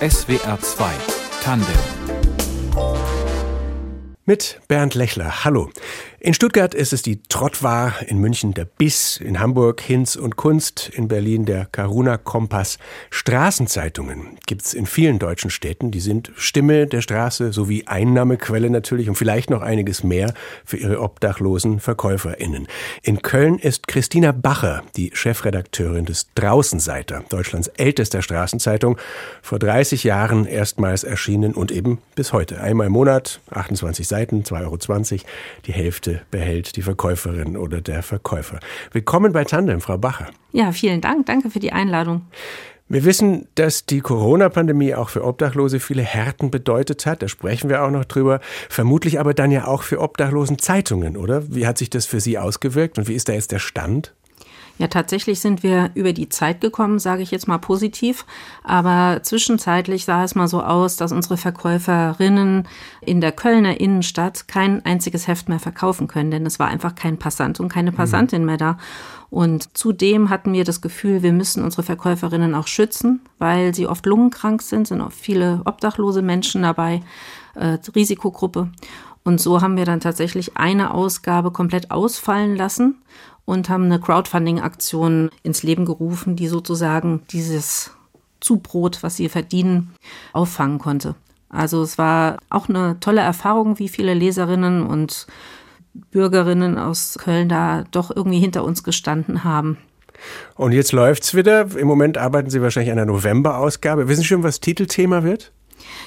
SWR 2 Tandem mit Bernd Lechler. Hallo. In Stuttgart ist es die Trottwar, in München der Biss, in Hamburg Hinz und Kunst, in Berlin der Karuna Kompass. Straßenzeitungen gibt's in vielen deutschen Städten. Die sind Stimme der Straße sowie Einnahmequelle natürlich und vielleicht noch einiges mehr für ihre obdachlosen VerkäuferInnen. In Köln ist Christina Bacher, die Chefredakteurin des Draußenseiter, Deutschlands ältester Straßenzeitung, vor 30 Jahren erstmals erschienen und eben bis heute. Einmal im Monat, 28 Seiten, 2,20 Euro, die Hälfte behält die Verkäuferin oder der Verkäufer. Willkommen bei Tandem, Frau Bacher. Ja, vielen Dank. Danke für die Einladung. Wir wissen, dass die Corona-Pandemie auch für Obdachlose viele Härten bedeutet hat. Da sprechen wir auch noch drüber. Vermutlich aber dann ja auch für Obdachlosen Zeitungen, oder? Wie hat sich das für Sie ausgewirkt und wie ist da jetzt der Stand? Ja, tatsächlich sind wir über die Zeit gekommen, sage ich jetzt mal positiv. Aber zwischenzeitlich sah es mal so aus, dass unsere Verkäuferinnen in der Kölner Innenstadt kein einziges Heft mehr verkaufen können, denn es war einfach kein Passant und keine Passantin mehr da. Und zudem hatten wir das Gefühl, wir müssen unsere Verkäuferinnen auch schützen, weil sie oft lungenkrank sind, sind auch viele obdachlose Menschen dabei, äh, Risikogruppe. Und so haben wir dann tatsächlich eine Ausgabe komplett ausfallen lassen und haben eine Crowdfunding-Aktion ins Leben gerufen, die sozusagen dieses Zubrot, was sie verdienen, auffangen konnte. Also es war auch eine tolle Erfahrung, wie viele Leserinnen und Bürgerinnen aus Köln da doch irgendwie hinter uns gestanden haben. Und jetzt läuft's wieder. Im Moment arbeiten Sie wahrscheinlich an der November-Ausgabe. Wissen Sie schon, was Titelthema wird?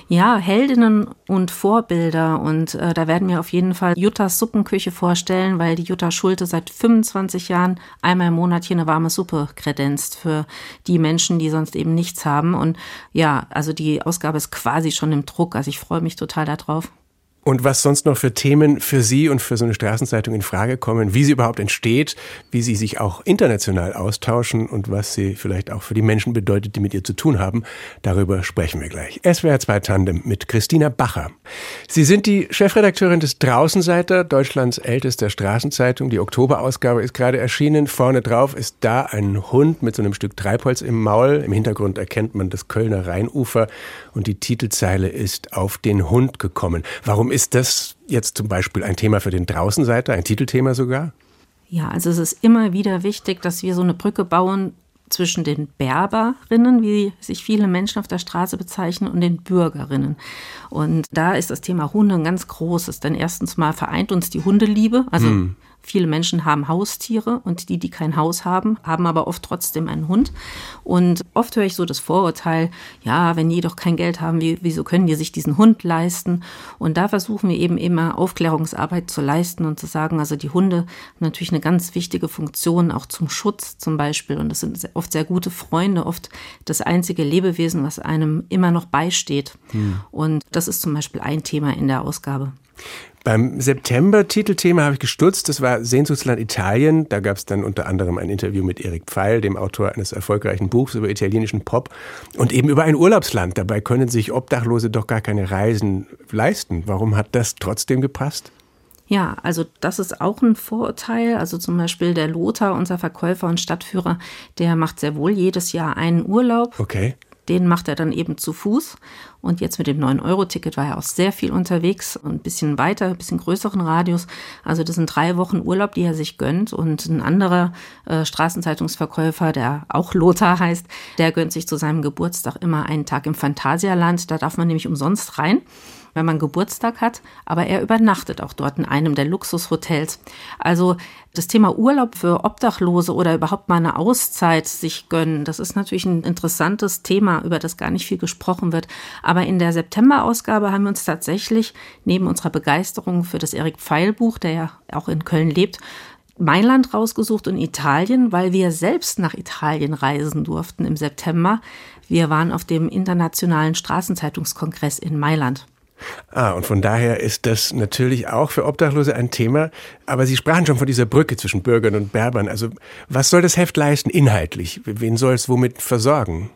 Ja, Heldinnen und Vorbilder. Und äh, da werden wir auf jeden Fall Juttas Suppenküche vorstellen, weil die Jutta Schulte seit 25 Jahren einmal im Monat hier eine warme Suppe kredenzt für die Menschen, die sonst eben nichts haben. Und ja, also die Ausgabe ist quasi schon im Druck. Also ich freue mich total darauf. Und was sonst noch für Themen für Sie und für so eine Straßenzeitung in Frage kommen, wie sie überhaupt entsteht, wie Sie sich auch international austauschen und was sie vielleicht auch für die Menschen bedeutet, die mit ihr zu tun haben, darüber sprechen wir gleich. SWR 2 Tandem mit Christina Bacher. Sie sind die Chefredakteurin des Draußenseiter, Deutschlands ältester Straßenzeitung. Die Oktoberausgabe ist gerade erschienen. Vorne drauf ist da ein Hund mit so einem Stück Treibholz im Maul. Im Hintergrund erkennt man das Kölner Rheinufer und die Titelzeile ist auf den Hund gekommen. Warum ist das jetzt zum Beispiel ein Thema für den Draußenseiter, ein Titelthema sogar? Ja, also es ist immer wieder wichtig, dass wir so eine Brücke bauen zwischen den Berberinnen, wie sich viele Menschen auf der Straße bezeichnen, und den Bürgerinnen. Und da ist das Thema Hunde ein ganz großes, denn erstens mal vereint uns die Hundeliebe, also hm. Viele Menschen haben Haustiere und die, die kein Haus haben, haben aber oft trotzdem einen Hund. Und oft höre ich so das Vorurteil, ja, wenn die doch kein Geld haben, wieso können die sich diesen Hund leisten? Und da versuchen wir eben immer Aufklärungsarbeit zu leisten und zu sagen, also die Hunde haben natürlich eine ganz wichtige Funktion, auch zum Schutz zum Beispiel. Und das sind oft sehr gute Freunde, oft das einzige Lebewesen, was einem immer noch beisteht. Hm. Und das ist zum Beispiel ein Thema in der Ausgabe. Beim September-Titelthema habe ich gestutzt. Das war Sehnsuchtsland Italien. Da gab es dann unter anderem ein Interview mit Erik Pfeil, dem Autor eines erfolgreichen Buchs über italienischen Pop und eben über ein Urlaubsland. Dabei können sich Obdachlose doch gar keine Reisen leisten. Warum hat das trotzdem gepasst? Ja, also das ist auch ein Vorurteil. Also zum Beispiel der Lothar, unser Verkäufer und Stadtführer, der macht sehr wohl jedes Jahr einen Urlaub. Okay. Den macht er dann eben zu Fuß. Und jetzt mit dem 9-Euro-Ticket war er auch sehr viel unterwegs und ein bisschen weiter, ein bisschen größeren Radius. Also das sind drei Wochen Urlaub, die er sich gönnt. Und ein anderer äh, Straßenzeitungsverkäufer, der auch Lothar heißt, der gönnt sich zu seinem Geburtstag immer einen Tag im Phantasialand. Da darf man nämlich umsonst rein wenn man Geburtstag hat, aber er übernachtet auch dort in einem der Luxushotels. Also das Thema Urlaub für Obdachlose oder überhaupt mal eine Auszeit sich gönnen, das ist natürlich ein interessantes Thema, über das gar nicht viel gesprochen wird. Aber in der September-Ausgabe haben wir uns tatsächlich neben unserer Begeisterung für das Erik Pfeil Buch, der ja auch in Köln lebt, Mailand rausgesucht und Italien, weil wir selbst nach Italien reisen durften im September. Wir waren auf dem Internationalen Straßenzeitungskongress in Mailand. Ah, und von daher ist das natürlich auch für Obdachlose ein Thema. Aber Sie sprachen schon von dieser Brücke zwischen Bürgern und Berbern. Also was soll das Heft leisten inhaltlich? Wen soll es womit versorgen?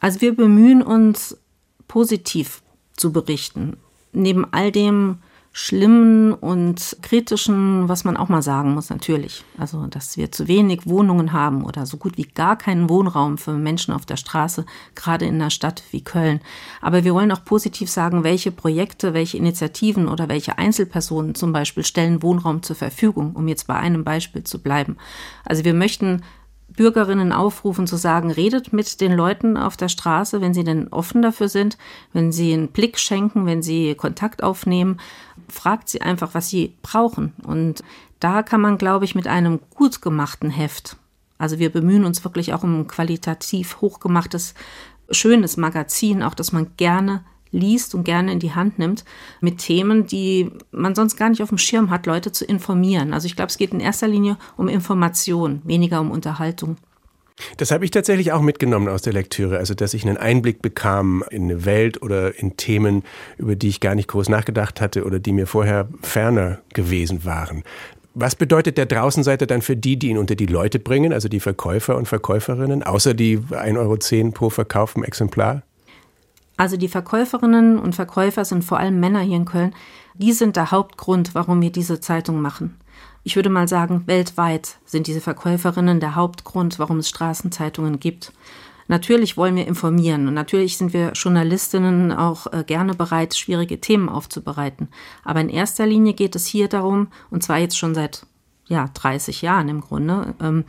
Also wir bemühen uns, positiv zu berichten. Neben all dem, Schlimmen und Kritischen, was man auch mal sagen muss, natürlich. Also, dass wir zu wenig Wohnungen haben oder so gut wie gar keinen Wohnraum für Menschen auf der Straße, gerade in einer Stadt wie Köln. Aber wir wollen auch positiv sagen, welche Projekte, welche Initiativen oder welche Einzelpersonen zum Beispiel stellen Wohnraum zur Verfügung, um jetzt bei einem Beispiel zu bleiben. Also wir möchten Bürgerinnen aufrufen zu sagen, redet mit den Leuten auf der Straße, wenn sie denn offen dafür sind, wenn sie einen Blick schenken, wenn sie Kontakt aufnehmen, fragt sie einfach, was sie brauchen. Und da kann man, glaube ich, mit einem gut gemachten Heft, also wir bemühen uns wirklich auch um ein qualitativ hochgemachtes, schönes Magazin, auch das man gerne liest und gerne in die Hand nimmt, mit Themen, die man sonst gar nicht auf dem Schirm hat, Leute zu informieren. Also ich glaube, es geht in erster Linie um Information, weniger um Unterhaltung. Das habe ich tatsächlich auch mitgenommen aus der Lektüre, also dass ich einen Einblick bekam in eine Welt oder in Themen, über die ich gar nicht groß nachgedacht hatte oder die mir vorher ferner gewesen waren. Was bedeutet der Draußenseiter dann für die, die ihn unter die Leute bringen, also die Verkäufer und Verkäuferinnen, außer die 1,10 Euro pro verkauftem Exemplar? Also die Verkäuferinnen und Verkäufer sind vor allem Männer hier in Köln. Die sind der Hauptgrund, warum wir diese Zeitung machen. Ich würde mal sagen, weltweit sind diese Verkäuferinnen der Hauptgrund, warum es Straßenzeitungen gibt. Natürlich wollen wir informieren und natürlich sind wir Journalistinnen auch äh, gerne bereit, schwierige Themen aufzubereiten. Aber in erster Linie geht es hier darum, und zwar jetzt schon seit ja, 30 Jahren im Grunde, ähm,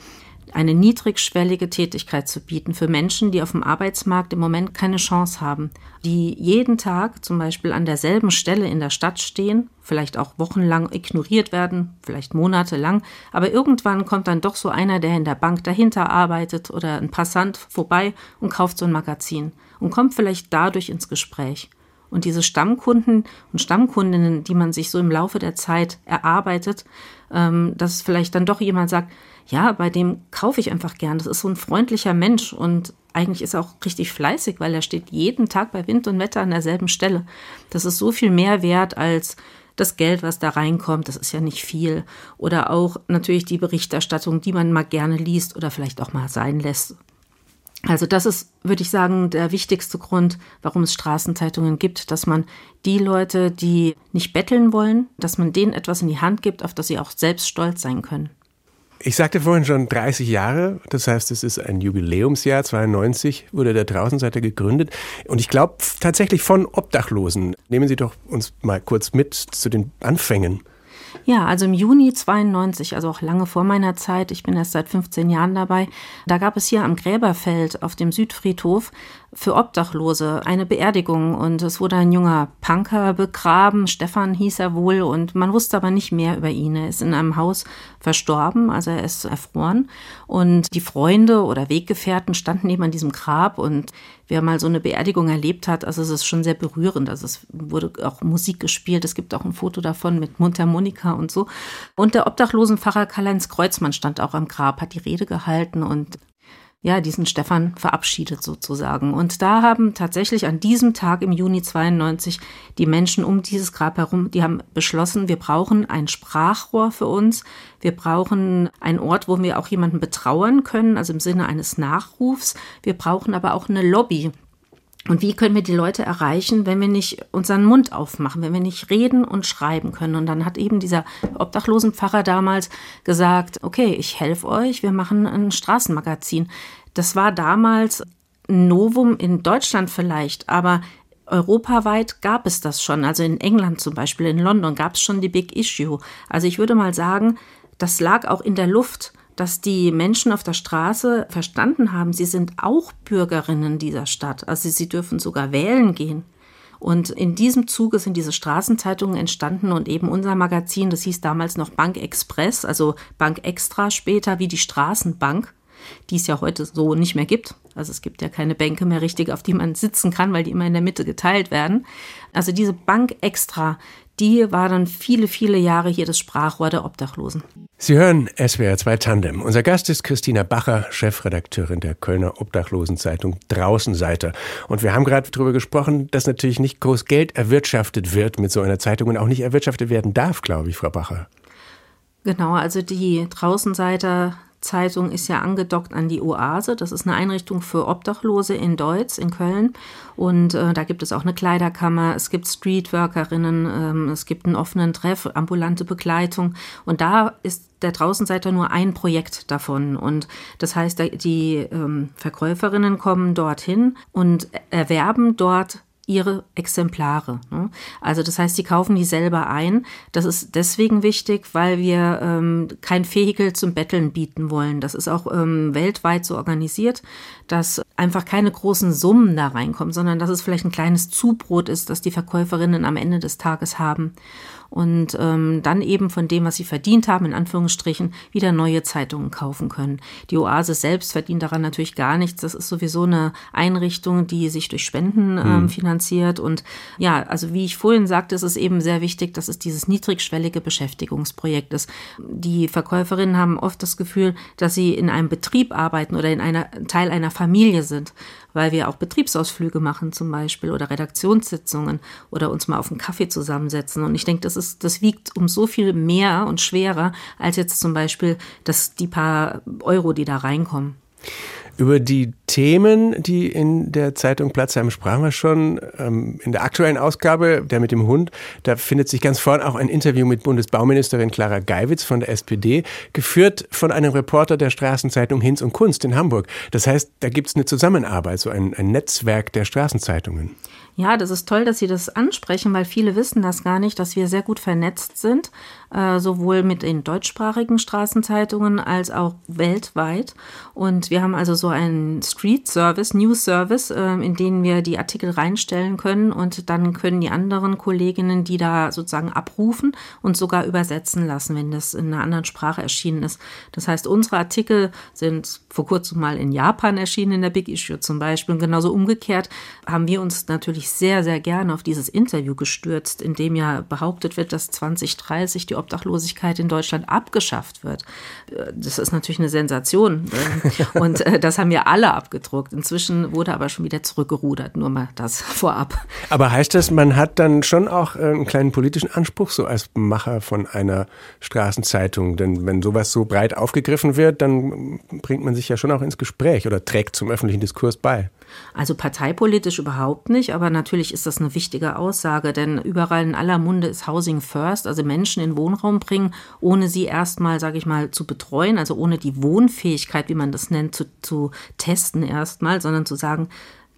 eine niedrigschwellige Tätigkeit zu bieten für Menschen, die auf dem Arbeitsmarkt im Moment keine Chance haben, die jeden Tag zum Beispiel an derselben Stelle in der Stadt stehen, vielleicht auch wochenlang ignoriert werden, vielleicht monatelang, aber irgendwann kommt dann doch so einer, der in der Bank dahinter arbeitet oder ein Passant vorbei und kauft so ein Magazin und kommt vielleicht dadurch ins Gespräch. Und diese Stammkunden und Stammkundinnen, die man sich so im Laufe der Zeit erarbeitet, ähm, dass vielleicht dann doch jemand sagt, ja, bei dem kaufe ich einfach gern. Das ist so ein freundlicher Mensch und eigentlich ist er auch richtig fleißig, weil er steht jeden Tag bei Wind und Wetter an derselben Stelle. Das ist so viel mehr wert als das Geld, was da reinkommt, das ist ja nicht viel. Oder auch natürlich die Berichterstattung, die man mal gerne liest oder vielleicht auch mal sein lässt. Also das ist, würde ich sagen, der wichtigste Grund, warum es Straßenzeitungen gibt, dass man die Leute, die nicht betteln wollen, dass man denen etwas in die Hand gibt, auf das sie auch selbst stolz sein können. Ich sagte vorhin schon 30 Jahre, das heißt, es ist ein Jubiläumsjahr, 92 wurde der Draußenseiter gegründet. Und ich glaube tatsächlich von Obdachlosen. Nehmen Sie doch uns mal kurz mit zu den Anfängen. Ja, also im Juni 92, also auch lange vor meiner Zeit, ich bin erst seit 15 Jahren dabei, da gab es hier am Gräberfeld auf dem Südfriedhof für Obdachlose eine Beerdigung. Und es wurde ein junger Punker begraben, Stefan hieß er wohl. Und man wusste aber nicht mehr über ihn. Er ist in einem Haus verstorben, also er ist erfroren. Und die Freunde oder Weggefährten standen eben an diesem Grab. Und wer mal so eine Beerdigung erlebt hat, also es ist schon sehr berührend, also es wurde auch Musik gespielt, es gibt auch ein Foto davon mit Mundharmonika und so. Und der Obdachlosenpfarrer Karl-Heinz Kreuzmann stand auch am Grab, hat die Rede gehalten. Und ja, diesen Stefan verabschiedet sozusagen. Und da haben tatsächlich an diesem Tag im Juni 92 die Menschen um dieses Grab herum, die haben beschlossen, wir brauchen ein Sprachrohr für uns. Wir brauchen einen Ort, wo wir auch jemanden betrauern können, also im Sinne eines Nachrufs. Wir brauchen aber auch eine Lobby, und wie können wir die Leute erreichen, wenn wir nicht unseren Mund aufmachen, wenn wir nicht reden und schreiben können? Und dann hat eben dieser Obdachlosenpfarrer damals gesagt, okay, ich helfe euch, wir machen ein Straßenmagazin. Das war damals ein Novum in Deutschland vielleicht, aber europaweit gab es das schon. Also in England zum Beispiel, in London gab es schon die Big Issue. Also ich würde mal sagen, das lag auch in der Luft dass die Menschen auf der Straße verstanden haben, sie sind auch Bürgerinnen dieser Stadt. Also sie dürfen sogar wählen gehen. Und in diesem Zuge sind diese Straßenzeitungen entstanden und eben unser Magazin, das hieß damals noch Bank Express, also Bank Extra später wie die Straßenbank, die es ja heute so nicht mehr gibt. Also es gibt ja keine Bänke mehr richtig, auf die man sitzen kann, weil die immer in der Mitte geteilt werden. Also diese Bank Extra, die war dann viele, viele Jahre hier das Sprachrohr der Obdachlosen. Sie hören SWR 2 Tandem. Unser Gast ist Christina Bacher, Chefredakteurin der Kölner Obdachlosenzeitung Draußenseiter. Und wir haben gerade darüber gesprochen, dass natürlich nicht groß Geld erwirtschaftet wird mit so einer Zeitung und auch nicht erwirtschaftet werden darf, glaube ich, Frau Bacher. Genau, also die Draußenseiter Zeitung ist ja angedockt an die Oase. Das ist eine Einrichtung für Obdachlose in Deutz, in Köln. Und äh, da gibt es auch eine Kleiderkammer, es gibt Streetworkerinnen, ähm, es gibt einen offenen Treff, ambulante Begleitung. Und da ist der Draußenseiter nur ein Projekt davon. Und das heißt, die ähm, Verkäuferinnen kommen dorthin und erwerben dort ihre Exemplare. Ne? Also das heißt, sie kaufen die selber ein. Das ist deswegen wichtig, weil wir ähm, kein Vehikel zum Betteln bieten wollen. Das ist auch ähm, weltweit so organisiert, dass einfach keine großen Summen da reinkommen, sondern dass es vielleicht ein kleines Zubrot ist, das die Verkäuferinnen am Ende des Tages haben und ähm, dann eben von dem, was sie verdient haben, in Anführungsstrichen, wieder neue Zeitungen kaufen können. Die Oase selbst verdient daran natürlich gar nichts. Das ist sowieso eine Einrichtung, die sich durch Spenden ähm, hm. finanziert. Und ja, also wie ich vorhin sagte, ist es eben sehr wichtig, dass es dieses niedrigschwellige Beschäftigungsprojekt ist. Die Verkäuferinnen haben oft das Gefühl, dass sie in einem Betrieb arbeiten oder in einer Teil einer Familie sind weil wir auch Betriebsausflüge machen zum Beispiel oder Redaktionssitzungen oder uns mal auf einen Kaffee zusammensetzen. Und ich denke, das ist, das wiegt um so viel mehr und schwerer als jetzt zum Beispiel das, die paar Euro, die da reinkommen. Über die Themen, die in der Zeitung Platz haben, sprachen wir schon. Ähm, in der aktuellen Ausgabe, der mit dem Hund, da findet sich ganz vorn auch ein Interview mit Bundesbauministerin Clara Geiwitz von der SPD, geführt von einem Reporter der Straßenzeitung Hinz und Kunst in Hamburg. Das heißt, da gibt es eine Zusammenarbeit, so ein, ein Netzwerk der Straßenzeitungen. Ja, das ist toll, dass Sie das ansprechen, weil viele wissen das gar nicht, dass wir sehr gut vernetzt sind, äh, sowohl mit den deutschsprachigen Straßenzeitungen als auch weltweit. Und wir haben also so einen Street Service, News Service, äh, in den wir die Artikel reinstellen können und dann können die anderen Kolleginnen die da sozusagen abrufen und sogar übersetzen lassen, wenn das in einer anderen Sprache erschienen ist. Das heißt, unsere Artikel sind vor kurzem mal in Japan erschienen, in der Big Issue zum Beispiel. Und genauso umgekehrt haben wir uns natürlich sehr, sehr gerne auf dieses Interview gestürzt, in dem ja behauptet wird, dass 2030 die Obdachlosigkeit in Deutschland abgeschafft wird. Das ist natürlich eine Sensation. Und äh, das haben wir alle abgedruckt. Inzwischen wurde aber schon wieder zurückgerudert, nur mal das vorab. Aber heißt das, man hat dann schon auch äh, einen kleinen politischen Anspruch, so als Macher von einer Straßenzeitung? Denn wenn sowas so breit aufgegriffen wird, dann bringt man sich ja schon auch ins Gespräch oder trägt zum öffentlichen Diskurs bei. Also parteipolitisch überhaupt nicht, aber natürlich ist das eine wichtige Aussage, denn überall in aller Munde ist Housing First, also Menschen in Wohnraum bringen, ohne sie erstmal, sage ich mal, zu betreuen, also ohne die Wohnfähigkeit, wie man das nennt, zu, zu testen erstmal, sondern zu sagen,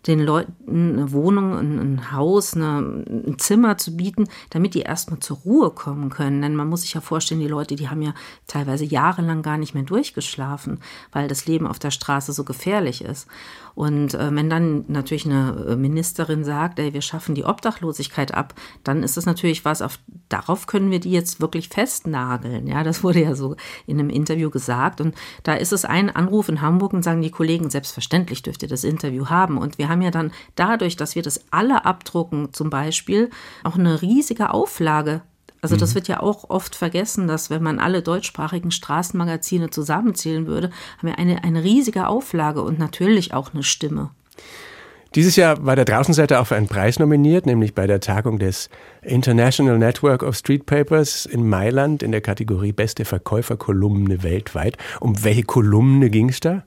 den Leuten eine Wohnung, ein, Haus, eine, ein Zimmer zu bieten, damit die erstmal zur Ruhe kommen können. Denn man muss sich ja vorstellen, die Leute, die haben ja teilweise jahrelang gar nicht mehr durchgeschlafen, weil das Leben auf der Straße so gefährlich ist. Und äh, wenn dann natürlich eine äh, Ministerin sagt, ey, wir schaffen die Obdachlosigkeit ab, dann ist das natürlich was, auf, darauf können wir die jetzt wirklich festnageln. Ja, das wurde ja so in einem Interview gesagt. Und da ist es ein Anruf in Hamburg und sagen die Kollegen, selbstverständlich dürft ihr das Interview haben. Und wir haben ja dann dadurch, dass wir das alle abdrucken, zum Beispiel, auch eine riesige Auflage also das mhm. wird ja auch oft vergessen, dass wenn man alle deutschsprachigen Straßenmagazine zusammenzählen würde, haben wir eine, eine riesige Auflage und natürlich auch eine Stimme. Dieses Jahr war der Draußenseiter auch für einen Preis nominiert, nämlich bei der Tagung des International Network of Street Papers in Mailand in der Kategorie Beste Verkäuferkolumne weltweit. Um welche Kolumne ging es da?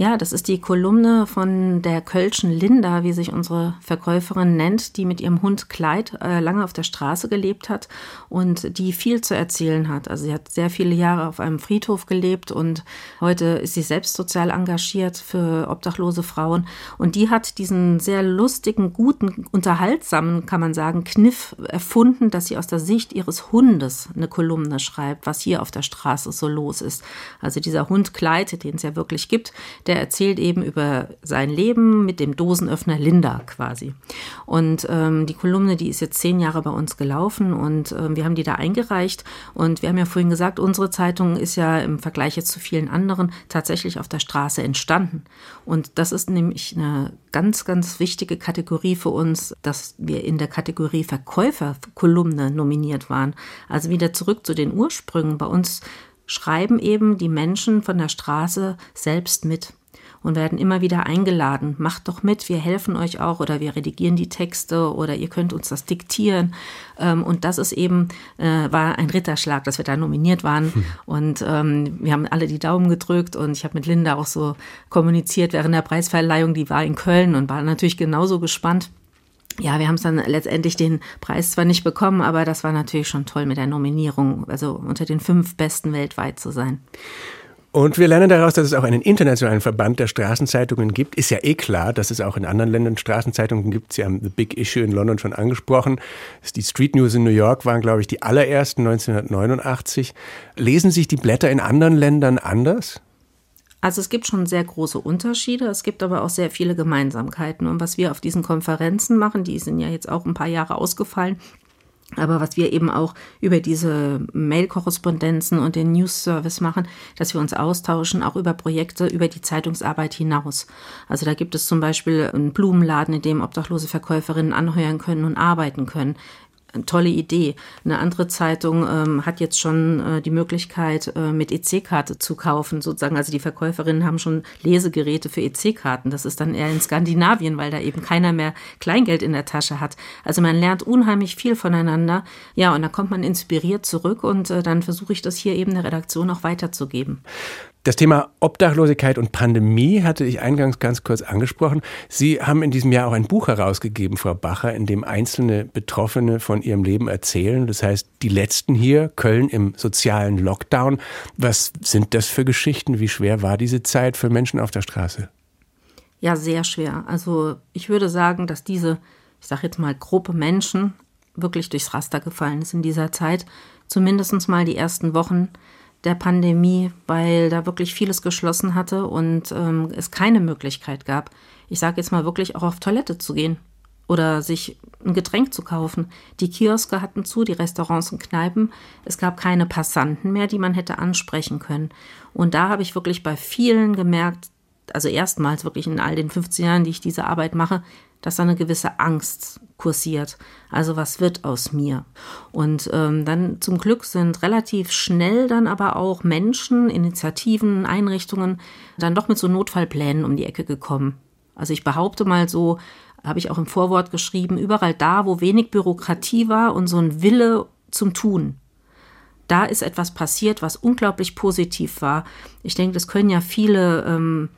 Ja, das ist die Kolumne von der Kölschen Linda, wie sich unsere Verkäuferin nennt, die mit ihrem Hund Kleid äh, lange auf der Straße gelebt hat und die viel zu erzählen hat. Also sie hat sehr viele Jahre auf einem Friedhof gelebt und heute ist sie selbst sozial engagiert für obdachlose Frauen. Und die hat diesen sehr lustigen, guten, unterhaltsamen, kann man sagen, Kniff erfunden, dass sie aus der Sicht ihres Hundes eine Kolumne schreibt, was hier auf der Straße so los ist. Also dieser Hund Kleid, den es ja wirklich gibt, der erzählt eben über sein Leben mit dem Dosenöffner Linda quasi. Und ähm, die Kolumne, die ist jetzt zehn Jahre bei uns gelaufen und ähm, wir haben die da eingereicht. Und wir haben ja vorhin gesagt, unsere Zeitung ist ja im Vergleich jetzt zu vielen anderen tatsächlich auf der Straße entstanden. Und das ist nämlich eine ganz, ganz wichtige Kategorie für uns, dass wir in der Kategorie Verkäuferkolumne nominiert waren. Also wieder zurück zu den Ursprüngen. Bei uns schreiben eben die Menschen von der Straße selbst mit. Und werden immer wieder eingeladen. Macht doch mit, wir helfen euch auch oder wir redigieren die Texte oder ihr könnt uns das diktieren. Ähm, und das ist eben, äh, war ein Ritterschlag, dass wir da nominiert waren. Hm. Und ähm, wir haben alle die Daumen gedrückt und ich habe mit Linda auch so kommuniziert während der Preisverleihung. Die war in Köln und war natürlich genauso gespannt. Ja, wir haben es dann letztendlich den Preis zwar nicht bekommen, aber das war natürlich schon toll mit der Nominierung, also unter den fünf Besten weltweit zu sein. Und wir lernen daraus, dass es auch einen internationalen Verband der Straßenzeitungen gibt. Ist ja eh klar, dass es auch in anderen Ländern Straßenzeitungen gibt. Sie haben The Big Issue in London schon angesprochen. Die Street News in New York waren, glaube ich, die allerersten 1989. Lesen sich die Blätter in anderen Ländern anders? Also es gibt schon sehr große Unterschiede, es gibt aber auch sehr viele Gemeinsamkeiten. Und was wir auf diesen Konferenzen machen, die sind ja jetzt auch ein paar Jahre ausgefallen, aber was wir eben auch über diese Mail-Korrespondenzen und den News-Service machen, dass wir uns austauschen, auch über Projekte, über die Zeitungsarbeit hinaus. Also da gibt es zum Beispiel einen Blumenladen, in dem obdachlose Verkäuferinnen anheuern können und arbeiten können tolle Idee. Eine andere Zeitung ähm, hat jetzt schon äh, die Möglichkeit, äh, mit EC-Karte zu kaufen, sozusagen. Also die Verkäuferinnen haben schon Lesegeräte für EC-Karten. Das ist dann eher in Skandinavien, weil da eben keiner mehr Kleingeld in der Tasche hat. Also man lernt unheimlich viel voneinander. Ja, und da kommt man inspiriert zurück und äh, dann versuche ich das hier eben der Redaktion auch weiterzugeben. Das Thema Obdachlosigkeit und Pandemie hatte ich eingangs ganz kurz angesprochen. Sie haben in diesem Jahr auch ein Buch herausgegeben, Frau Bacher, in dem einzelne Betroffene von ihrem Leben erzählen. Das heißt, die letzten hier, Köln im sozialen Lockdown. Was sind das für Geschichten? Wie schwer war diese Zeit für Menschen auf der Straße? Ja, sehr schwer. Also ich würde sagen, dass diese, ich sage jetzt mal, Gruppe Menschen wirklich durchs Raster gefallen ist in dieser Zeit. Zumindest mal die ersten Wochen der Pandemie, weil da wirklich vieles geschlossen hatte und ähm, es keine Möglichkeit gab, ich sage jetzt mal wirklich auch auf Toilette zu gehen oder sich ein Getränk zu kaufen. Die Kioske hatten zu, die Restaurants und Kneipen. Es gab keine Passanten mehr, die man hätte ansprechen können. Und da habe ich wirklich bei vielen gemerkt, also erstmals wirklich in all den 15 Jahren, die ich diese Arbeit mache, dass da eine gewisse Angst kursiert. Also was wird aus mir? Und ähm, dann zum Glück sind relativ schnell dann aber auch Menschen, Initiativen, Einrichtungen dann doch mit so Notfallplänen um die Ecke gekommen. Also ich behaupte mal so, habe ich auch im Vorwort geschrieben, überall da, wo wenig Bürokratie war und so ein Wille zum Tun. Da ist etwas passiert, was unglaublich positiv war. Ich denke, das können ja viele ähm,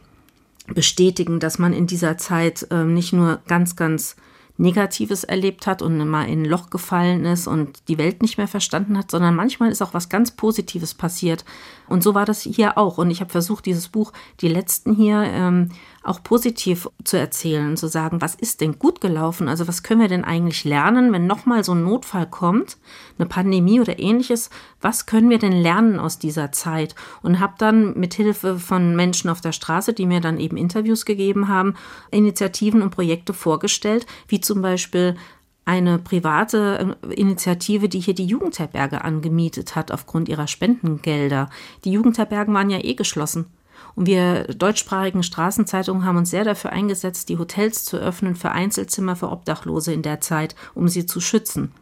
bestätigen, dass man in dieser Zeit ähm, nicht nur ganz, ganz Negatives erlebt hat und mal in ein Loch gefallen ist und die Welt nicht mehr verstanden hat, sondern manchmal ist auch was ganz Positives passiert. Und so war das hier auch. Und ich habe versucht, dieses Buch, die letzten hier, ähm, auch positiv zu erzählen und zu sagen, was ist denn gut gelaufen? Also was können wir denn eigentlich lernen, wenn nochmal so ein Notfall kommt, eine Pandemie oder ähnliches? Was können wir denn lernen aus dieser Zeit? Und habe dann mit Hilfe von Menschen auf der Straße, die mir dann eben Interviews gegeben haben, Initiativen und Projekte vorgestellt, wie zum Beispiel eine private äh, Initiative, die hier die Jugendherberge angemietet hat aufgrund ihrer Spendengelder. Die Jugendherbergen waren ja eh geschlossen. Und wir deutschsprachigen Straßenzeitungen haben uns sehr dafür eingesetzt, die Hotels zu öffnen für Einzelzimmer für Obdachlose in der Zeit, um sie zu schützen.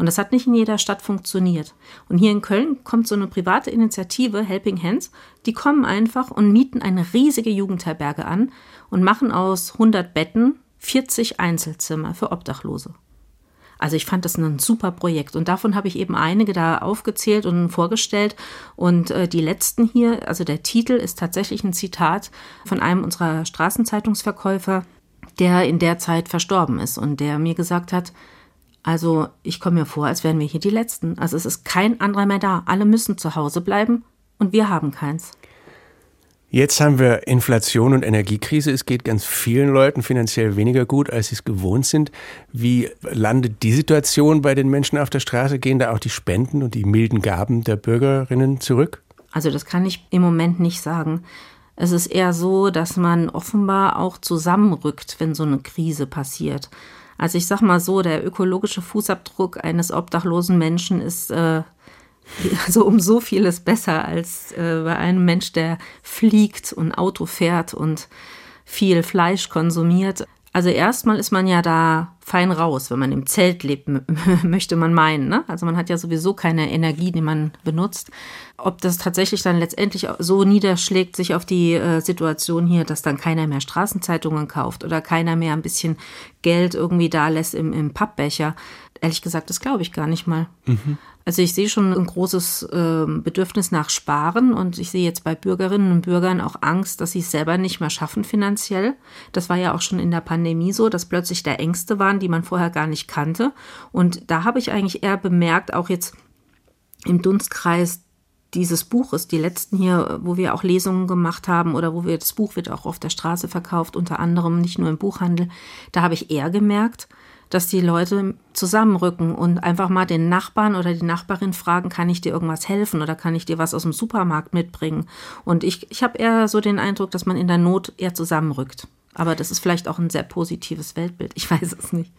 Und das hat nicht in jeder Stadt funktioniert. Und hier in Köln kommt so eine private Initiative, Helping Hands, die kommen einfach und mieten eine riesige Jugendherberge an und machen aus 100 Betten 40 Einzelzimmer für Obdachlose. Also ich fand das ein super Projekt und davon habe ich eben einige da aufgezählt und vorgestellt. Und äh, die letzten hier, also der Titel ist tatsächlich ein Zitat von einem unserer Straßenzeitungsverkäufer, der in der Zeit verstorben ist und der mir gesagt hat, also ich komme mir vor, als wären wir hier die Letzten. Also es ist kein anderer mehr da. Alle müssen zu Hause bleiben und wir haben keins. Jetzt haben wir Inflation und Energiekrise. Es geht ganz vielen Leuten finanziell weniger gut, als sie es gewohnt sind. Wie landet die Situation bei den Menschen auf der Straße? Gehen da auch die Spenden und die milden Gaben der Bürgerinnen zurück? Also das kann ich im Moment nicht sagen. Es ist eher so, dass man offenbar auch zusammenrückt, wenn so eine Krise passiert. Also ich sag mal so, der ökologische Fußabdruck eines obdachlosen Menschen ist äh, also um so vieles besser als äh, bei einem Mensch, der fliegt und Auto fährt und viel Fleisch konsumiert. Also erstmal ist man ja da fein raus, wenn man im Zelt lebt, möchte man meinen. Ne? Also man hat ja sowieso keine Energie, die man benutzt. Ob das tatsächlich dann letztendlich so niederschlägt sich auf die äh, Situation hier, dass dann keiner mehr Straßenzeitungen kauft oder keiner mehr ein bisschen Geld irgendwie da lässt im, im Pappbecher. Ehrlich gesagt, das glaube ich gar nicht mal. Mhm. Also ich sehe schon ein großes äh, Bedürfnis nach Sparen und ich sehe jetzt bei Bürgerinnen und Bürgern auch Angst, dass sie es selber nicht mehr schaffen finanziell. Das war ja auch schon in der Pandemie so, dass plötzlich da Ängste waren, die man vorher gar nicht kannte. Und da habe ich eigentlich eher bemerkt, auch jetzt im Dunstkreis dieses Buches, die letzten hier, wo wir auch Lesungen gemacht haben oder wo wir das Buch wird auch auf der Straße verkauft, unter anderem nicht nur im Buchhandel, da habe ich eher gemerkt, dass die Leute zusammenrücken und einfach mal den Nachbarn oder die Nachbarin fragen, kann ich dir irgendwas helfen oder kann ich dir was aus dem Supermarkt mitbringen? Und ich, ich habe eher so den Eindruck, dass man in der Not eher zusammenrückt. Aber das ist vielleicht auch ein sehr positives Weltbild. Ich weiß es nicht.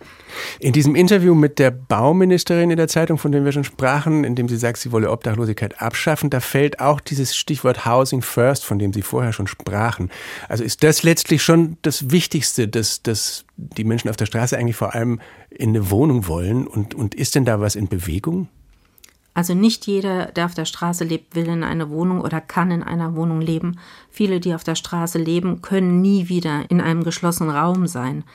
In diesem Interview mit der Bauministerin in der Zeitung, von dem wir schon sprachen, in dem sie sagt, sie wolle Obdachlosigkeit abschaffen, da fällt auch dieses Stichwort Housing First, von dem Sie vorher schon sprachen. Also ist das letztlich schon das Wichtigste, dass, dass die Menschen auf der Straße eigentlich vor allem in eine Wohnung wollen? Und, und ist denn da was in Bewegung? Also nicht jeder, der auf der Straße lebt, will in einer Wohnung oder kann in einer Wohnung leben. Viele, die auf der Straße leben, können nie wieder in einem geschlossenen Raum sein.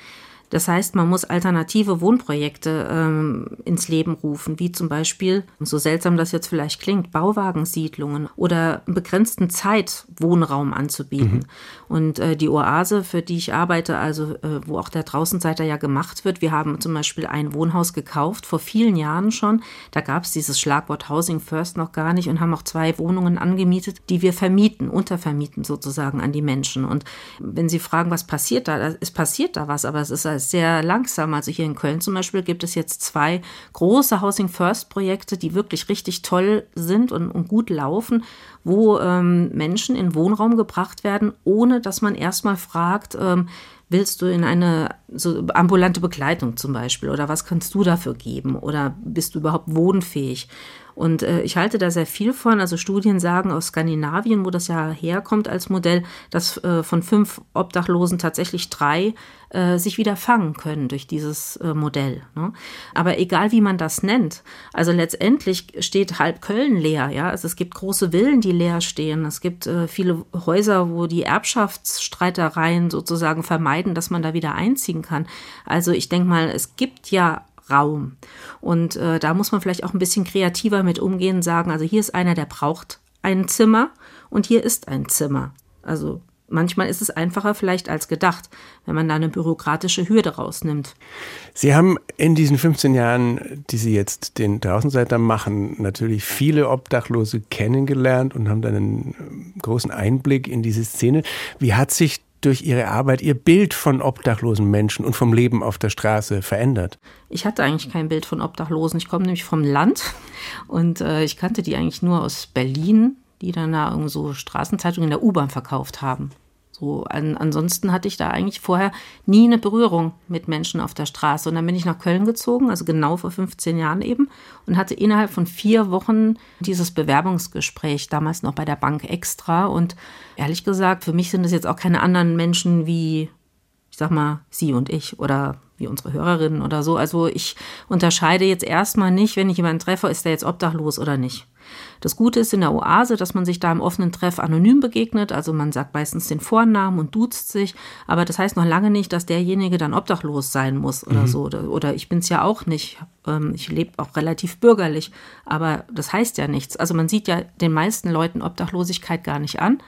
Das heißt, man muss alternative Wohnprojekte ähm, ins Leben rufen, wie zum Beispiel, so seltsam das jetzt vielleicht klingt, Bauwagensiedlungen oder begrenzten Zeit Wohnraum anzubieten. Mhm. Und äh, die Oase, für die ich arbeite, also äh, wo auch der Draußenseiter ja gemacht wird, wir haben zum Beispiel ein Wohnhaus gekauft, vor vielen Jahren schon. Da gab es dieses Schlagwort Housing First noch gar nicht und haben auch zwei Wohnungen angemietet, die wir vermieten, untervermieten sozusagen an die Menschen. Und wenn Sie fragen, was passiert da, es passiert da was, aber es ist sehr langsam. Also hier in Köln zum Beispiel gibt es jetzt zwei große Housing First Projekte, die wirklich richtig toll sind und, und gut laufen, wo ähm, Menschen in Wohnraum gebracht werden, ohne dass man erstmal fragt, ähm, willst du in eine so ambulante Begleitung zum Beispiel oder was kannst du dafür geben oder bist du überhaupt wohnfähig? Und äh, ich halte da sehr viel von. Also Studien sagen aus Skandinavien, wo das ja herkommt als Modell, dass äh, von fünf Obdachlosen tatsächlich drei äh, sich wieder fangen können durch dieses äh, Modell. Ne? Aber egal wie man das nennt, also letztendlich steht halb Köln leer. Ja? Also es gibt große Villen, die leer stehen. Es gibt äh, viele Häuser, wo die Erbschaftsstreitereien sozusagen vermeiden, dass man da wieder einziehen kann. Also ich denke mal, es gibt ja Raum. Und äh, da muss man vielleicht auch ein bisschen kreativer mit umgehen, sagen, also hier ist einer, der braucht ein Zimmer und hier ist ein Zimmer. Also manchmal ist es einfacher vielleicht als gedacht, wenn man da eine bürokratische Hürde rausnimmt. Sie haben in diesen 15 Jahren, die Sie jetzt den Draußenseiter machen, natürlich viele Obdachlose kennengelernt und haben dann einen großen Einblick in diese Szene. Wie hat sich durch Ihre Arbeit Ihr Bild von obdachlosen Menschen und vom Leben auf der Straße verändert? Ich hatte eigentlich kein Bild von Obdachlosen. Ich komme nämlich vom Land und äh, ich kannte die eigentlich nur aus Berlin, die dann da irgendwo so Straßenzeitungen in der U-Bahn verkauft haben. So, an, ansonsten hatte ich da eigentlich vorher nie eine Berührung mit Menschen auf der Straße. Und dann bin ich nach Köln gezogen, also genau vor 15 Jahren eben, und hatte innerhalb von vier Wochen dieses Bewerbungsgespräch, damals noch bei der Bank extra. Und ehrlich gesagt, für mich sind es jetzt auch keine anderen Menschen wie, ich sag mal, Sie und ich oder wie unsere Hörerinnen oder so. Also ich unterscheide jetzt erstmal nicht, wenn ich jemanden treffe, ist der jetzt obdachlos oder nicht. Das Gute ist in der Oase, dass man sich da im offenen Treff anonym begegnet. Also man sagt meistens den Vornamen und duzt sich. Aber das heißt noch lange nicht, dass derjenige dann obdachlos sein muss oder mhm. so. Oder ich bin es ja auch nicht. Ähm, ich lebe auch relativ bürgerlich. Aber das heißt ja nichts. Also man sieht ja den meisten Leuten Obdachlosigkeit gar nicht an.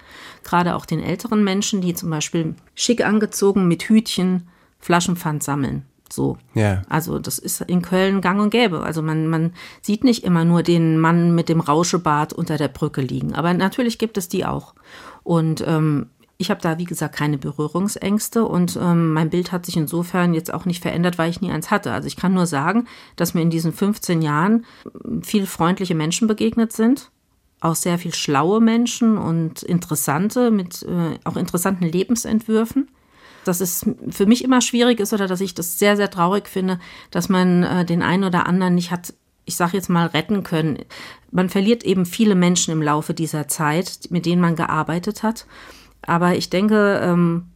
Gerade auch den älteren Menschen, die zum Beispiel schick angezogen mit Hütchen Flaschenpfand sammeln. So. Ja. Also das ist in Köln gang und gäbe. Also man, man sieht nicht immer nur den Mann mit dem Rauschebart unter der Brücke liegen. Aber natürlich gibt es die auch. Und ähm, ich habe da, wie gesagt, keine Berührungsängste und ähm, mein Bild hat sich insofern jetzt auch nicht verändert, weil ich nie eins hatte. Also ich kann nur sagen, dass mir in diesen 15 Jahren viel freundliche Menschen begegnet sind, auch sehr viel schlaue Menschen und interessante mit äh, auch interessanten Lebensentwürfen dass es für mich immer schwierig ist oder dass ich das sehr, sehr traurig finde, dass man äh, den einen oder anderen nicht hat, ich sage jetzt mal, retten können. Man verliert eben viele Menschen im Laufe dieser Zeit, mit denen man gearbeitet hat. Aber ich denke, ähm,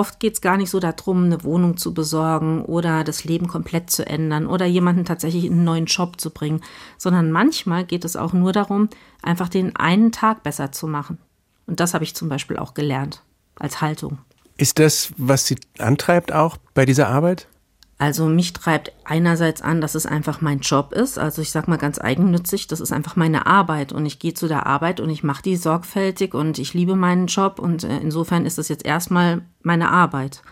Oft geht es gar nicht so darum, eine Wohnung zu besorgen oder das Leben komplett zu ändern oder jemanden tatsächlich in einen neuen Job zu bringen, sondern manchmal geht es auch nur darum, einfach den einen Tag besser zu machen. Und das habe ich zum Beispiel auch gelernt als Haltung. Ist das, was Sie antreibt auch bei dieser Arbeit? Also mich treibt einerseits an, dass es einfach mein Job ist. Also ich sage mal ganz eigennützig, das ist einfach meine Arbeit und ich gehe zu der Arbeit und ich mache die sorgfältig und ich liebe meinen Job und äh, insofern ist das jetzt erstmal meine Arbeit.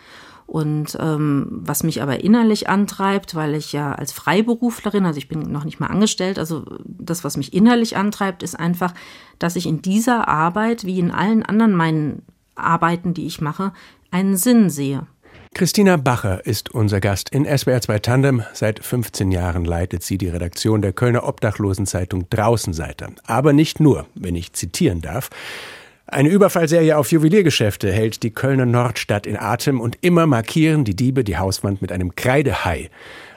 Und ähm, was mich aber innerlich antreibt, weil ich ja als Freiberuflerin, also ich bin noch nicht mal angestellt, also das, was mich innerlich antreibt, ist einfach, dass ich in dieser Arbeit, wie in allen anderen meinen Arbeiten, die ich mache, einen Sinn sehe. Christina Bacher ist unser Gast in SWR 2 Tandem. Seit 15 Jahren leitet sie die Redaktion der Kölner Obdachlosenzeitung Draußenseite. Aber nicht nur, wenn ich zitieren darf. Eine Überfallserie auf Juweliergeschäfte hält die Kölner Nordstadt in Atem und immer markieren die Diebe die Hauswand mit einem Kreidehai.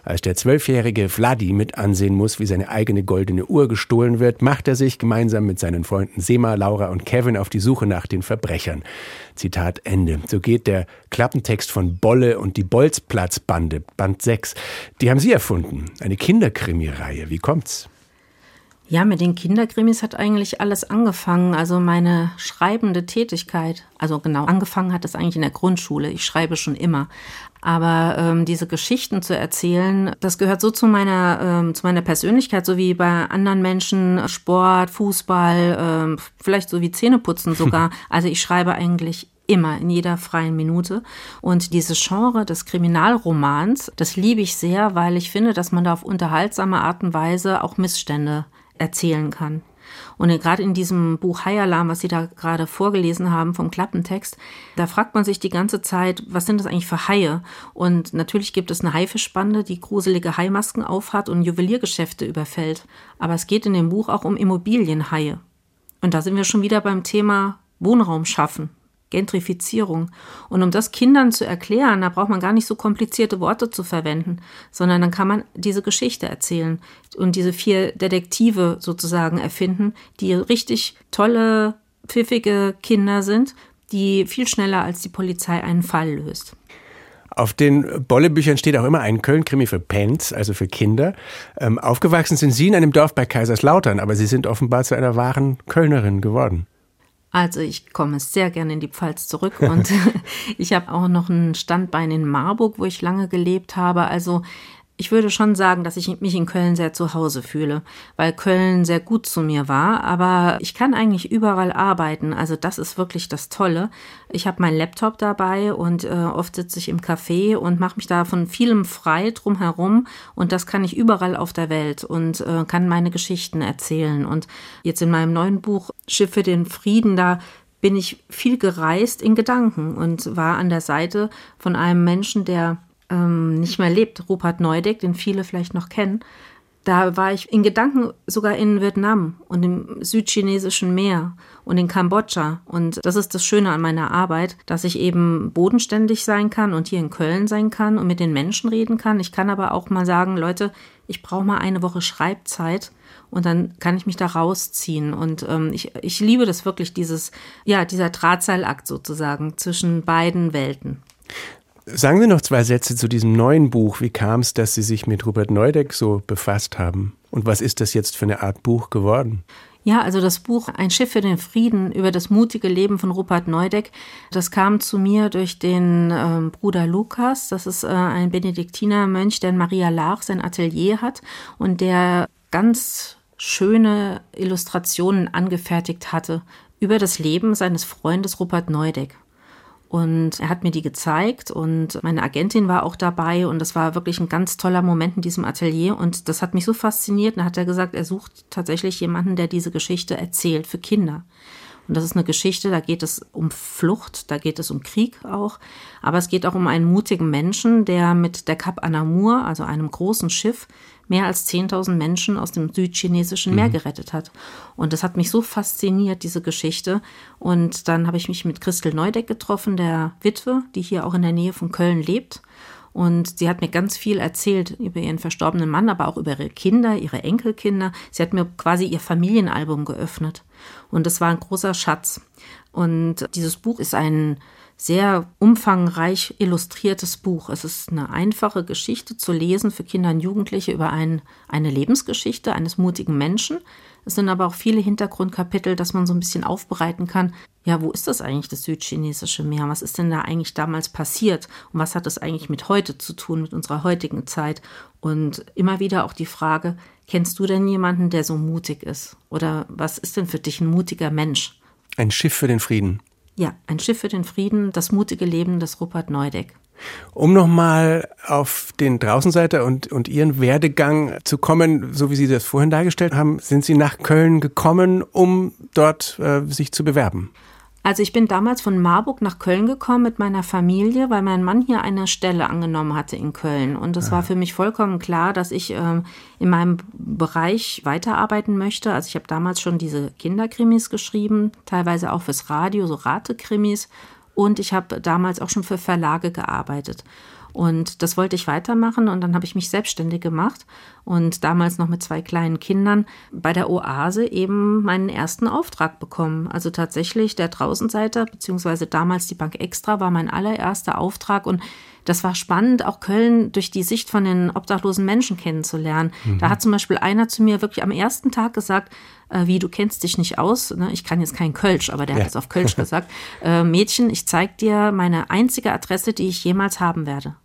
Als der zwölfjährige Vladi mit ansehen muss, wie seine eigene goldene Uhr gestohlen wird, macht er sich gemeinsam mit seinen Freunden Sema, Laura und Kevin auf die Suche nach den Verbrechern. Zitat Ende. So geht der Klappentext von Bolle und die Bolzplatzbande, Band 6. Die haben Sie erfunden. Eine Kinderkrimireihe. Wie kommt's? Ja, mit den Kinderkrimis hat eigentlich alles angefangen. Also meine schreibende Tätigkeit. Also genau, angefangen hat es eigentlich in der Grundschule. Ich schreibe schon immer. Aber ähm, diese Geschichten zu erzählen, das gehört so zu meiner, ähm, zu meiner Persönlichkeit, so wie bei anderen Menschen Sport, Fußball, ähm, vielleicht so wie Zähneputzen sogar. Also ich schreibe eigentlich immer in jeder freien Minute. Und dieses Genre des Kriminalromans, das liebe ich sehr, weil ich finde, dass man da auf unterhaltsame Art und Weise auch Missstände erzählen kann. Und gerade in diesem Buch High Alarm, was Sie da gerade vorgelesen haben vom Klappentext, da fragt man sich die ganze Zeit, was sind das eigentlich für Haie? Und natürlich gibt es eine Haifischbande, die gruselige Haimasken aufhat und Juweliergeschäfte überfällt. Aber es geht in dem Buch auch um Immobilienhaie. Und da sind wir schon wieder beim Thema Wohnraum schaffen. Gentrifizierung. Und um das Kindern zu erklären, da braucht man gar nicht so komplizierte Worte zu verwenden, sondern dann kann man diese Geschichte erzählen und diese vier Detektive sozusagen erfinden, die richtig tolle, pfiffige Kinder sind, die viel schneller als die Polizei einen Fall löst. Auf den Bollebüchern steht auch immer ein Köln-Krimi für Pens, also für Kinder. Ähm, aufgewachsen sind Sie in einem Dorf bei Kaiserslautern, aber Sie sind offenbar zu einer wahren Kölnerin geworden. Also ich komme sehr gerne in die Pfalz zurück und ich habe auch noch ein Standbein in Marburg, wo ich lange gelebt habe. Also ich würde schon sagen, dass ich mich in Köln sehr zu Hause fühle, weil Köln sehr gut zu mir war. Aber ich kann eigentlich überall arbeiten. Also das ist wirklich das Tolle. Ich habe meinen Laptop dabei und äh, oft sitze ich im Café und mache mich da von vielem frei drumherum. Und das kann ich überall auf der Welt und äh, kann meine Geschichten erzählen. Und jetzt in meinem neuen Buch Schiff für den Frieden, da bin ich viel gereist in Gedanken und war an der Seite von einem Menschen, der ähm, nicht mehr lebt, Rupert Neudeck, den viele vielleicht noch kennen, da war ich in Gedanken sogar in Vietnam und im südchinesischen Meer und in Kambodscha. Und das ist das Schöne an meiner Arbeit, dass ich eben bodenständig sein kann und hier in Köln sein kann und mit den Menschen reden kann. Ich kann aber auch mal sagen, Leute, ich brauche mal eine Woche Schreibzeit und dann kann ich mich da rausziehen. Und ähm, ich, ich liebe das wirklich, dieses, ja, dieser Drahtseilakt sozusagen zwischen beiden Welten. Sagen Sie noch zwei Sätze zu diesem neuen Buch. Wie kam es, dass Sie sich mit Rupert Neudeck so befasst haben? Und was ist das jetzt für eine Art Buch geworden? Ja, also das Buch Ein Schiff für den Frieden über das mutige Leben von Rupert Neudeck, das kam zu mir durch den äh, Bruder Lukas. Das ist äh, ein Benediktinermönch, der in Maria Laach sein Atelier hat und der ganz schöne Illustrationen angefertigt hatte über das Leben seines Freundes Rupert Neudeck. Und er hat mir die gezeigt und meine Agentin war auch dabei und das war wirklich ein ganz toller Moment in diesem Atelier und das hat mich so fasziniert. Und hat er gesagt, er sucht tatsächlich jemanden, der diese Geschichte erzählt für Kinder. Und das ist eine Geschichte, da geht es um Flucht, da geht es um Krieg auch, aber es geht auch um einen mutigen Menschen, der mit der Cap Anamur, also einem großen Schiff, mehr als 10.000 Menschen aus dem südchinesischen Meer mhm. gerettet hat. Und das hat mich so fasziniert, diese Geschichte. Und dann habe ich mich mit Christel Neudeck getroffen, der Witwe, die hier auch in der Nähe von Köln lebt. Und sie hat mir ganz viel erzählt über ihren verstorbenen Mann, aber auch über ihre Kinder, ihre Enkelkinder. Sie hat mir quasi ihr Familienalbum geöffnet. Und das war ein großer Schatz. Und dieses Buch ist ein sehr umfangreich illustriertes Buch. Es ist eine einfache Geschichte zu lesen für Kinder und Jugendliche über ein, eine Lebensgeschichte eines mutigen Menschen. Es sind aber auch viele Hintergrundkapitel, dass man so ein bisschen aufbereiten kann. Ja, wo ist das eigentlich, das südchinesische Meer? Was ist denn da eigentlich damals passiert? Und was hat das eigentlich mit heute zu tun, mit unserer heutigen Zeit? Und immer wieder auch die Frage, kennst du denn jemanden, der so mutig ist? Oder was ist denn für dich ein mutiger Mensch? Ein Schiff für den Frieden. Ja, ein Schiff für den Frieden, das mutige Leben des Rupert Neudeck. Um nochmal auf den Draußenseiter und, und Ihren Werdegang zu kommen, so wie Sie das vorhin dargestellt haben, sind Sie nach Köln gekommen, um dort äh, sich zu bewerben? Also ich bin damals von Marburg nach Köln gekommen mit meiner Familie, weil mein Mann hier eine Stelle angenommen hatte in Köln. Und es war für mich vollkommen klar, dass ich ähm, in meinem Bereich weiterarbeiten möchte. Also ich habe damals schon diese Kinderkrimis geschrieben, teilweise auch fürs Radio, so Ratekrimis. Und ich habe damals auch schon für Verlage gearbeitet. Und das wollte ich weitermachen und dann habe ich mich selbstständig gemacht und damals noch mit zwei kleinen Kindern bei der Oase eben meinen ersten Auftrag bekommen. Also tatsächlich der Draußenseiter, beziehungsweise damals die Bank Extra war mein allererster Auftrag und das war spannend, auch Köln durch die Sicht von den obdachlosen Menschen kennenzulernen. Mhm. Da hat zum Beispiel einer zu mir wirklich am ersten Tag gesagt, äh, wie du kennst dich nicht aus. Ne? Ich kann jetzt kein Kölsch, aber der ja. hat es auf Kölsch gesagt. Äh, Mädchen, ich zeig dir meine einzige Adresse, die ich jemals haben werde.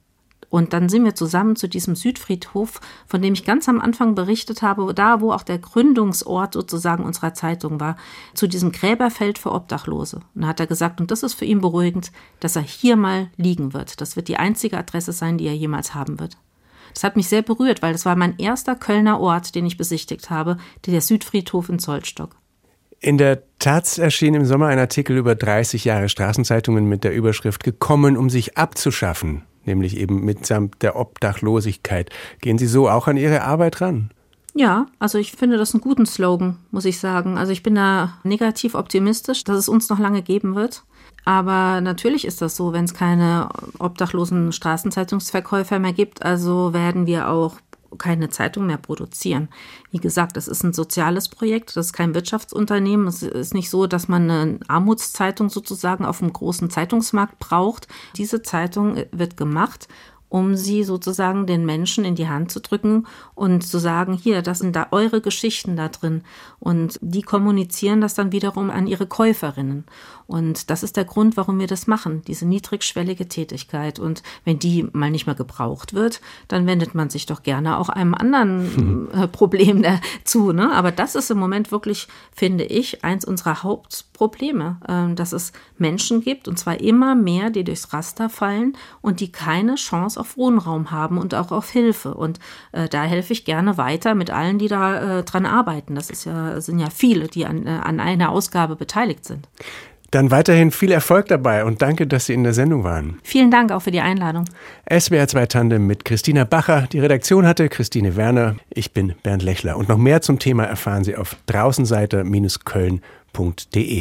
Und dann sind wir zusammen zu diesem Südfriedhof, von dem ich ganz am Anfang berichtet habe, da wo auch der Gründungsort sozusagen unserer Zeitung war, zu diesem Gräberfeld für Obdachlose. Und da hat er gesagt, und das ist für ihn beruhigend, dass er hier mal liegen wird. Das wird die einzige Adresse sein, die er jemals haben wird. Das hat mich sehr berührt, weil das war mein erster Kölner Ort, den ich besichtigt habe, der Südfriedhof in Zollstock. In der Taz erschien im Sommer ein Artikel über 30 Jahre Straßenzeitungen mit der Überschrift Gekommen, um sich abzuschaffen nämlich eben mitsamt der Obdachlosigkeit. Gehen Sie so auch an Ihre Arbeit ran? Ja, also ich finde das einen guten Slogan, muss ich sagen. Also ich bin da negativ optimistisch, dass es uns noch lange geben wird. Aber natürlich ist das so, wenn es keine obdachlosen Straßenzeitungsverkäufer mehr gibt, also werden wir auch keine Zeitung mehr produzieren. Wie gesagt, es ist ein soziales Projekt, das ist kein Wirtschaftsunternehmen. Es ist nicht so, dass man eine Armutszeitung sozusagen auf dem großen Zeitungsmarkt braucht. Diese Zeitung wird gemacht, um sie sozusagen den Menschen in die Hand zu drücken und zu sagen, hier, das sind da eure Geschichten da drin. Und die kommunizieren das dann wiederum an ihre Käuferinnen. Und das ist der Grund, warum wir das machen, diese niedrigschwellige Tätigkeit. Und wenn die mal nicht mehr gebraucht wird, dann wendet man sich doch gerne auch einem anderen hm. Problem dazu. Ne? Aber das ist im Moment wirklich, finde ich, eins unserer Hauptprobleme, ähm, dass es Menschen gibt, und zwar immer mehr, die durchs Raster fallen und die keine Chance auf Wohnraum haben und auch auf Hilfe. Und äh, da helfe ich gerne weiter mit allen, die da äh, dran arbeiten. Das ist ja, sind ja viele, die an, äh, an einer Ausgabe beteiligt sind. Dann weiterhin viel Erfolg dabei und danke, dass Sie in der Sendung waren. Vielen Dank auch für die Einladung. SWR 2 Tandem mit Christina Bacher. Die Redaktion hatte Christine Werner. Ich bin Bernd Lechler. Und noch mehr zum Thema erfahren Sie auf draußenseiter-köln.de.